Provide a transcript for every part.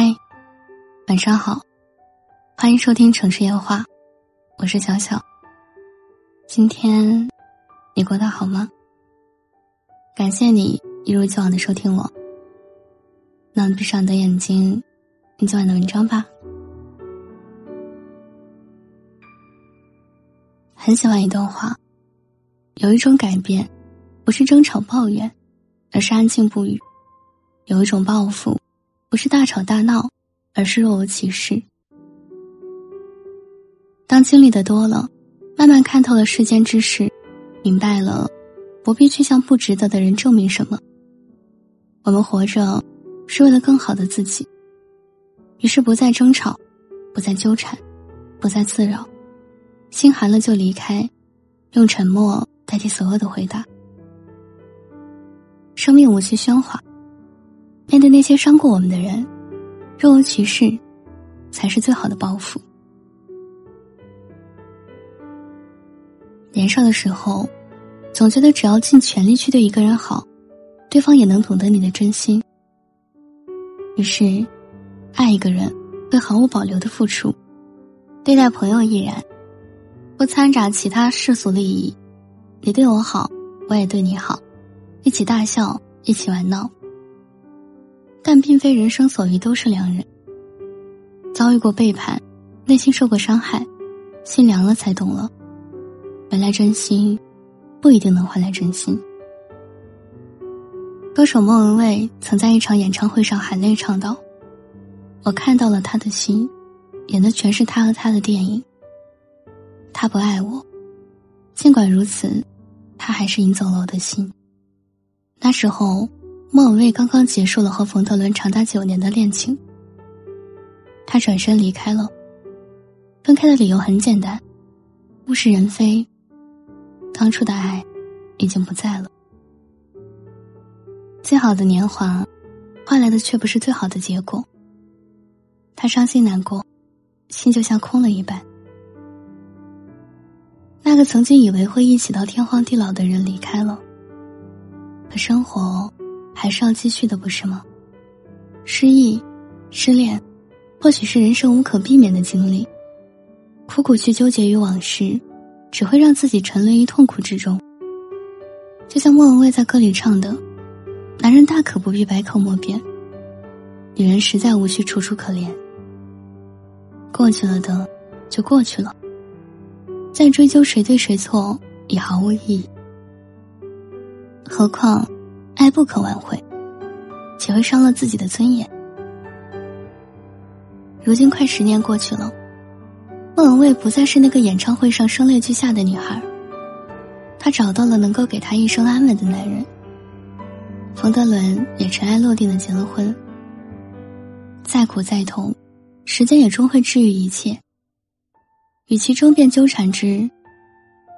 嗨，晚上好，欢迎收听城市夜话，我是小小。今天你过得好吗？感谢你一如既往的收听我。那闭上你的眼睛，听今晚的文章吧。很喜欢一段话，有一种改变，不是争吵抱怨，而是安静不语；有一种报复。不是大吵大闹，而是若无其事。当经历的多了，慢慢看透了世间之事，明白了，不必去向不值得的人证明什么。我们活着，是为了更好的自己。于是不再争吵，不再纠缠，不再自扰，心寒了就离开，用沉默代替所有的回答。生命无需喧哗。面对那些伤过我们的人，若无其事，才是最好的报复。年少的时候，总觉得只要尽全力去对一个人好，对方也能懂得你的真心。于是，爱一个人会毫无保留的付出，对待朋友亦然，不掺杂其他世俗利益。你对我好，我也对你好，一起大笑，一起玩闹。但并非人生所遇都是良人。遭遇过背叛，内心受过伤害，心凉了才懂了，原来真心不一定能换来真心。歌手莫文蔚曾在一场演唱会上含泪唱道：“我看到了他的心，演的全是他和他的电影。他不爱我，尽管如此，他还是赢走了我的心。那时候。”莫文蔚刚刚结束了和冯德伦长达九年的恋情，他转身离开了。分开的理由很简单，物是人非，当初的爱已经不在了。最好的年华，换来的却不是最好的结果。他伤心难过，心就像空了一般。那个曾经以为会一起到天荒地老的人离开了，可生活。还是要继续的，不是吗？失忆、失恋，或许是人生无可避免的经历。苦苦去纠结于往事，只会让自己沉沦于痛苦之中。就像莫文蔚在歌里唱的：“男人大可不必百口莫辩，女人实在无需楚楚可怜。过去了的，就过去了。再追究谁对谁错，也毫无意义。何况……”爱不可挽回，岂会伤了自己的尊严？如今快十年过去了，莫文蔚不再是那个演唱会上声泪俱下的女孩。她找到了能够给她一生安稳的男人。冯德伦也尘埃落定的结了婚。再苦再痛，时间也终会治愈一切。与其争辩纠缠之，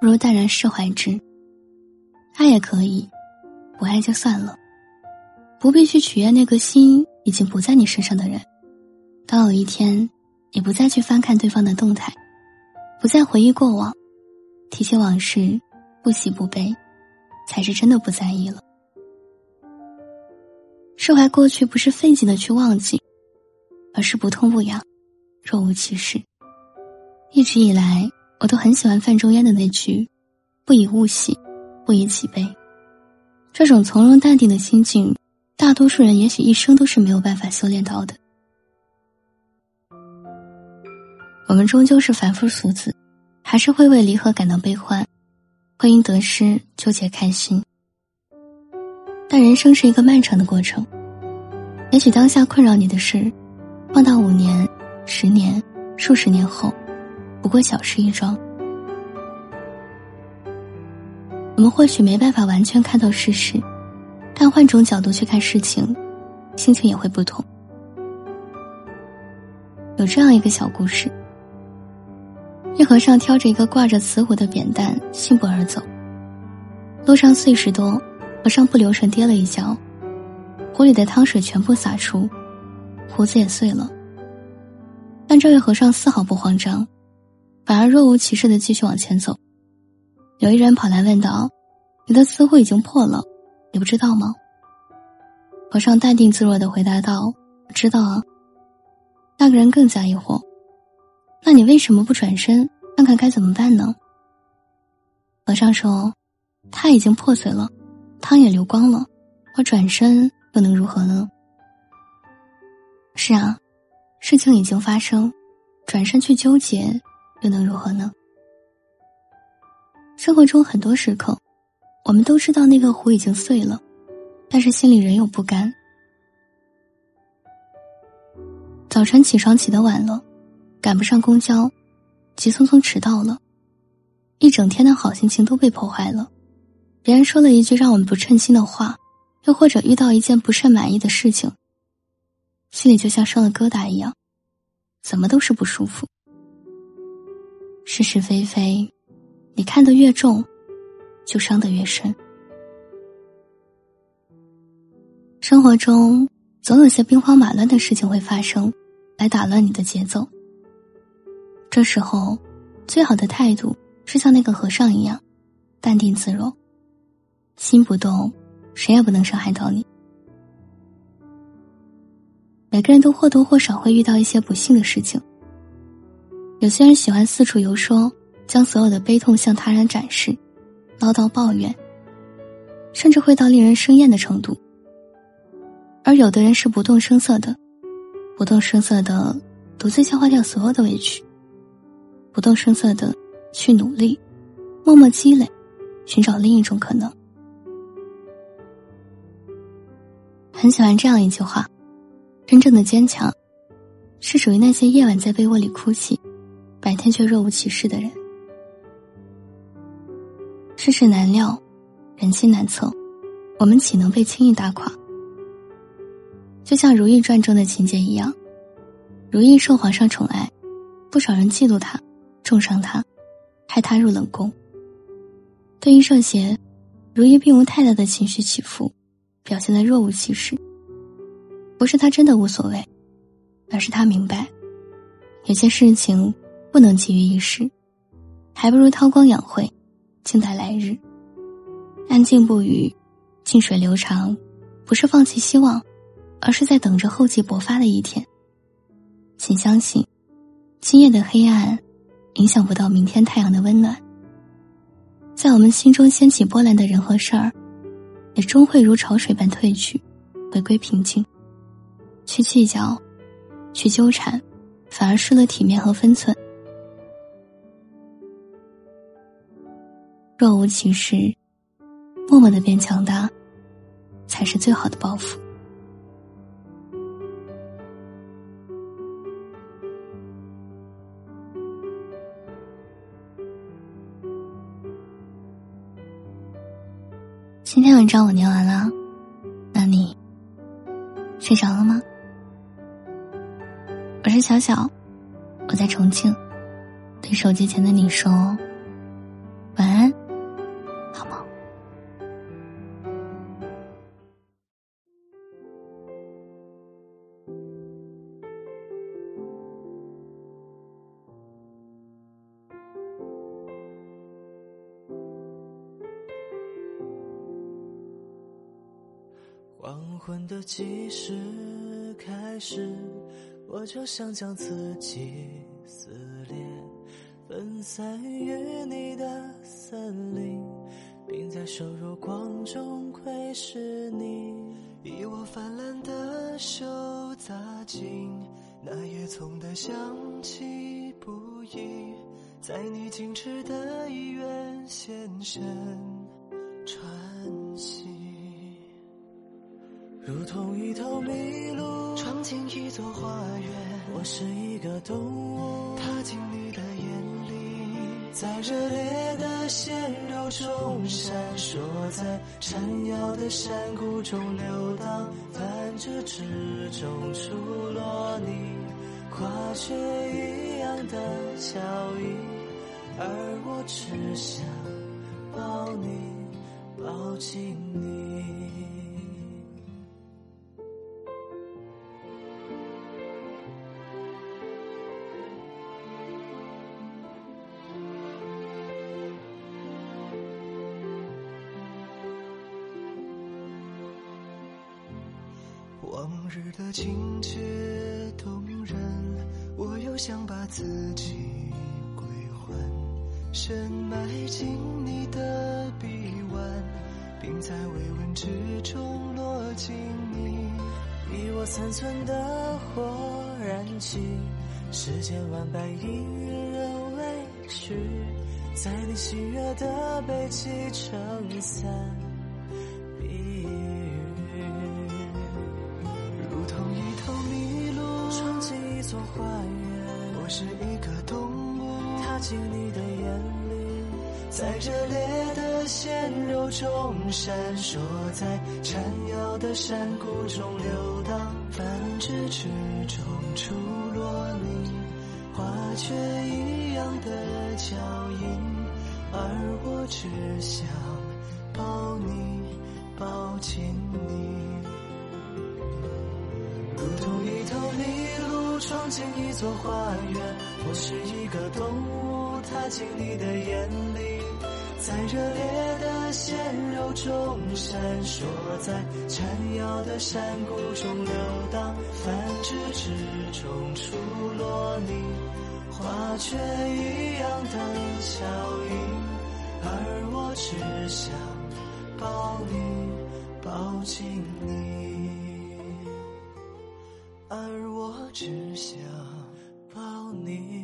不如淡然释怀之。爱也可以。不爱就算了，不必去取悦那个心已经不在你身上的人。当有一天，你不再去翻看对方的动态，不再回忆过往，提起往事，不喜不悲，才是真的不在意了。释怀过去不是费劲的去忘记，而是不痛不痒，若无其事。一直以来，我都很喜欢范仲淹的那句：“不以物喜，不以己悲。”这种从容淡定的心境，大多数人也许一生都是没有办法修炼到的。我们终究是凡夫俗子，还是会为离合感到悲欢，会因得失纠结开心。但人生是一个漫长的过程，也许当下困扰你的事，放到五年、十年、数十年后，不过小事一桩。我们或许没办法完全看透事实，但换种角度去看事情，心情也会不同。有这样一个小故事：一和尚挑着一个挂着瓷壶的扁担，信步而走。路上碎石多，和尚不留神跌了一跤，壶里的汤水全部洒出，壶子也碎了。但这位和尚丝毫不慌张，反而若无其事的继续往前走。有一人跑来问道：“你的瓷壶已经破了，你不知道吗？”和尚淡定自若的回答道：“知道啊，那个人更加疑惑。那你为什么不转身看看该怎么办呢？和尚说：“他已经破碎了，汤也流光了，我转身又能如何呢？”是啊，事情已经发生，转身去纠结又能如何呢？生活中很多时刻，我们都知道那个壶已经碎了，但是心里仍有不甘。早晨起床起得晚了。赶不上公交，急匆匆迟到了，一整天的好心情都被破坏了。别人说了一句让我们不称心的话，又或者遇到一件不甚满意的事情，心里就像生了疙瘩一样，怎么都是不舒服。是是非非，你看得越重，就伤得越深。生活中总有些兵荒马乱的事情会发生，来打乱你的节奏。这时候，最好的态度是像那个和尚一样，淡定自若，心不动，谁也不能伤害到你。每个人都或多或少会遇到一些不幸的事情。有些人喜欢四处游说，将所有的悲痛向他人展示，唠叨抱怨，甚至会到令人生厌的程度。而有的人是不动声色的，不动声色的独自消化掉所有的委屈。不动声色的去努力，默默积累，寻找另一种可能。很喜欢这样一句话：真正的坚强，是属于那些夜晚在被窝里哭泣，白天却若无其事的人。世事难料，人心难测，我们岂能被轻易打垮？就像《如懿传》中的情节一样，如懿受皇上宠爱，不少人嫉妒她。重伤她，害她入冷宫。对于这些，如懿并无太大的情绪起伏，表现的若无其事。不是他真的无所谓，而是他明白，有些事情不能急于一时，还不如韬光养晦，静待来日。安静不语，静水流长，不是放弃希望，而是在等着厚积薄发的一天。请相信，今夜的黑暗。影响不到明天太阳的温暖，在我们心中掀起波澜的人和事儿，也终会如潮水般退去，回归平静。去计较，去纠缠，反而失了体面和分寸。若无其事，默默的变强大，才是最好的报复。今天文章我念完了，那你睡着了吗？我是小小，我在重庆，对手机前的你说晚安。黄昏的计时开始，我就想将自己撕裂，分散于你的森林，并在瘦弱光中窥视你。以我泛滥的手砸进那叶葱的香气不已，在你矜持的医院现身如同一头麋鹿闯进一座花园，我是一个动物踏进你的眼里，在热烈的鲜肉中闪烁，在闪耀的山谷中流荡，泛着之中出落你跨雪一样的脚印，而我只想抱你，抱紧你。往日的情节动人。我又想把自己归还，深埋进你的臂弯，并在微温之中落进你。以我三寸的火燃起，世间万般因人委屈，在你喜悦的背脊撑伞进你的眼里，在热烈的鲜肉中闪烁，在缠绕的山谷中流荡，繁殖之中出落你花雀一样的脚印，而我只想抱你，抱紧你。如同一头麋鹿闯进一座花园，我是一个动物，踏进你的眼里，在热烈的鲜肉中闪烁，在缠绕的山谷中流荡，繁殖之中出落你花雀一样的脚印，而我只想抱你，抱紧你。只想抱你。